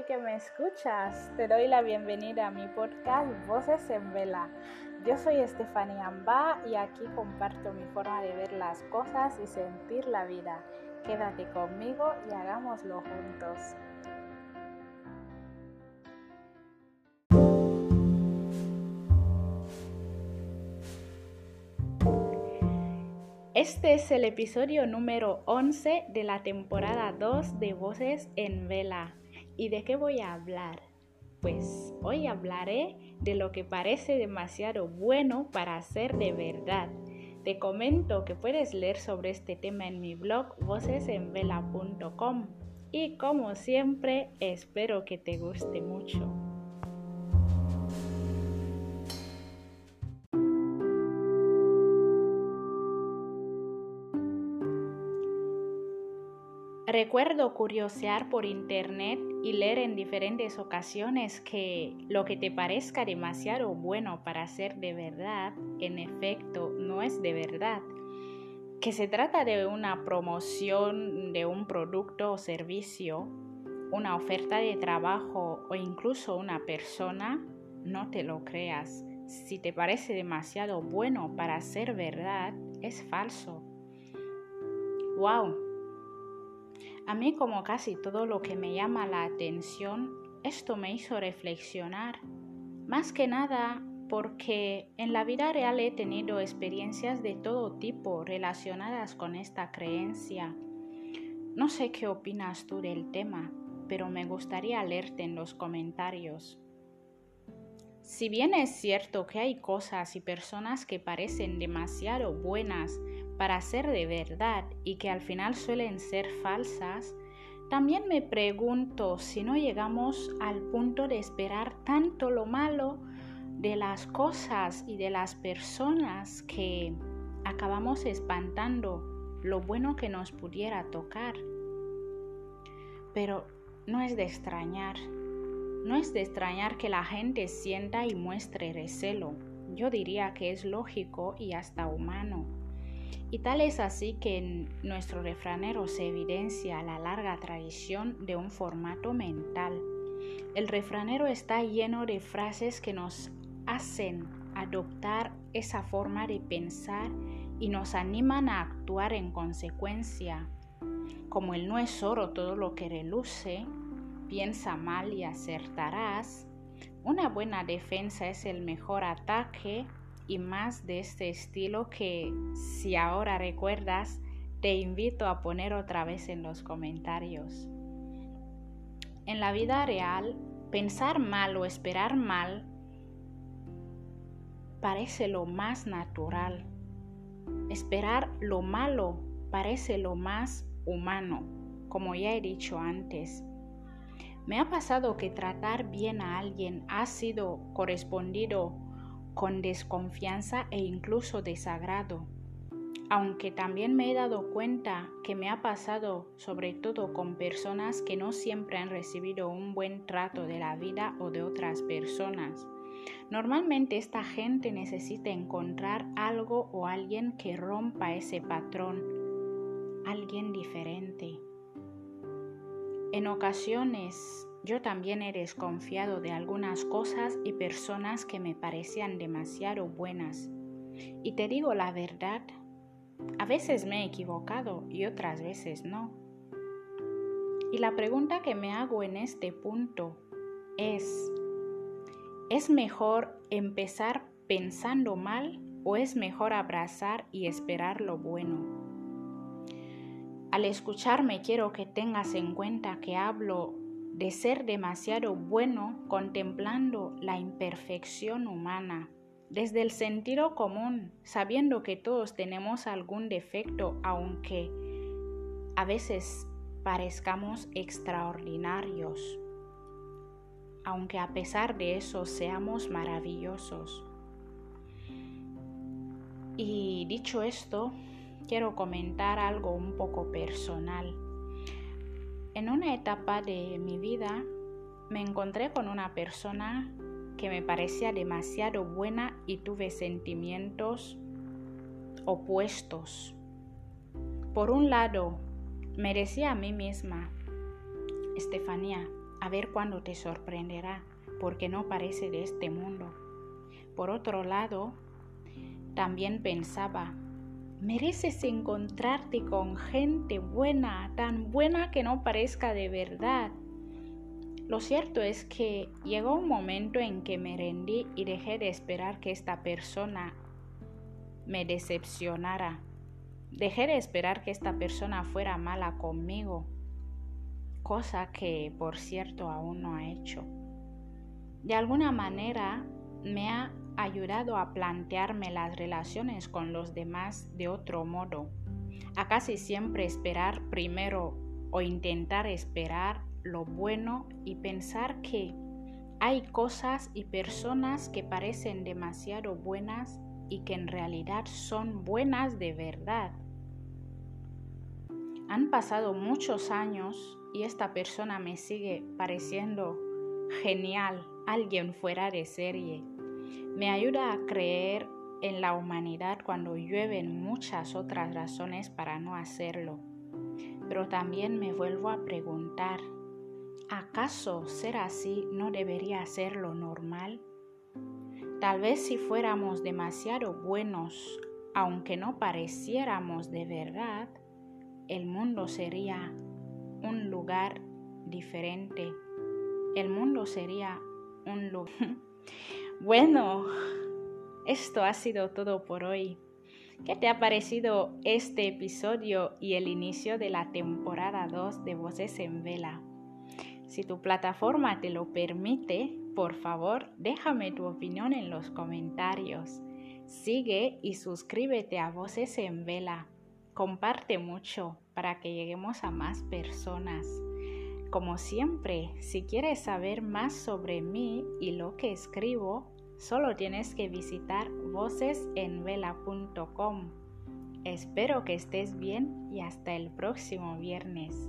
que me escuchas. Te doy la bienvenida a mi podcast Voces en Vela. Yo soy Estefanía Amba y aquí comparto mi forma de ver las cosas y sentir la vida. Quédate conmigo y hagámoslo juntos. Este es el episodio número 11 de la temporada 2 de Voces en Vela. ¿Y de qué voy a hablar? Pues hoy hablaré de lo que parece demasiado bueno para ser de verdad. Te comento que puedes leer sobre este tema en mi blog vocesenvela.com y como siempre espero que te guste mucho. Recuerdo curiosear por internet y leer en diferentes ocasiones que lo que te parezca demasiado bueno para ser de verdad, en efecto, no es de verdad. Que se trata de una promoción de un producto o servicio, una oferta de trabajo o incluso una persona, no te lo creas. Si te parece demasiado bueno para ser verdad, es falso. ¡Wow! A mí, como casi todo lo que me llama la atención, esto me hizo reflexionar. Más que nada porque en la vida real he tenido experiencias de todo tipo relacionadas con esta creencia. No sé qué opinas tú del tema, pero me gustaría leerte en los comentarios. Si bien es cierto que hay cosas y personas que parecen demasiado buenas para ser de verdad y que al final suelen ser falsas, también me pregunto si no llegamos al punto de esperar tanto lo malo de las cosas y de las personas que acabamos espantando lo bueno que nos pudiera tocar. Pero no es de extrañar, no es de extrañar que la gente sienta y muestre recelo. Yo diría que es lógico y hasta humano. Y tal es así que en nuestro refranero se evidencia la larga tradición de un formato mental. El refranero está lleno de frases que nos hacen adoptar esa forma de pensar y nos animan a actuar en consecuencia. Como el no es oro todo lo que reluce, piensa mal y acertarás. Una buena defensa es el mejor ataque y más de este estilo que si ahora recuerdas, te invito a poner otra vez en los comentarios. En la vida real, pensar mal o esperar mal parece lo más natural. Esperar lo malo parece lo más humano, como ya he dicho antes. Me ha pasado que tratar bien a alguien ha sido correspondido con desconfianza e incluso desagrado. Aunque también me he dado cuenta que me ha pasado sobre todo con personas que no siempre han recibido un buen trato de la vida o de otras personas. Normalmente esta gente necesita encontrar algo o alguien que rompa ese patrón, alguien diferente. En ocasiones yo también he desconfiado de algunas cosas y personas que me parecían demasiado buenas. Y te digo la verdad, a veces me he equivocado y otras veces no. Y la pregunta que me hago en este punto es, ¿es mejor empezar pensando mal o es mejor abrazar y esperar lo bueno? Al escucharme quiero que tengas en cuenta que hablo de ser demasiado bueno contemplando la imperfección humana, desde el sentido común, sabiendo que todos tenemos algún defecto, aunque a veces parezcamos extraordinarios, aunque a pesar de eso seamos maravillosos. Y dicho esto, quiero comentar algo un poco personal. En una etapa de mi vida me encontré con una persona que me parecía demasiado buena y tuve sentimientos opuestos. Por un lado, me decía a mí misma, Estefanía, A ver cuándo te sorprenderá, porque no parece de este mundo. Por otro lado, también pensaba, mereces encontrarte con gente buena, tan buena que no parezca de verdad. Lo cierto es que llegó un momento en que me rendí y dejé de esperar que esta persona me decepcionara. Dejé de esperar que esta persona fuera mala conmigo, cosa que por cierto aún no ha hecho. De alguna manera me ha ayudado a plantearme las relaciones con los demás de otro modo, a casi siempre esperar primero o intentar esperar lo bueno y pensar que hay cosas y personas que parecen demasiado buenas y que en realidad son buenas de verdad. Han pasado muchos años y esta persona me sigue pareciendo genial, alguien fuera de serie. Me ayuda a creer en la humanidad cuando llueven muchas otras razones para no hacerlo. Pero también me vuelvo a preguntar, ¿acaso ser así no debería ser lo normal? Tal vez si fuéramos demasiado buenos, aunque no pareciéramos de verdad, el mundo sería un lugar diferente. El mundo sería un lugar... bueno, esto ha sido todo por hoy. ¿Qué te ha parecido este episodio y el inicio de la temporada 2 de Voces en Vela? Si tu plataforma te lo permite, por favor, déjame tu opinión en los comentarios. Sigue y suscríbete a Voces en Vela. Comparte mucho para que lleguemos a más personas. Como siempre, si quieres saber más sobre mí y lo que escribo, solo tienes que visitar vocesenvela.com. Espero que estés bien y hasta el próximo viernes.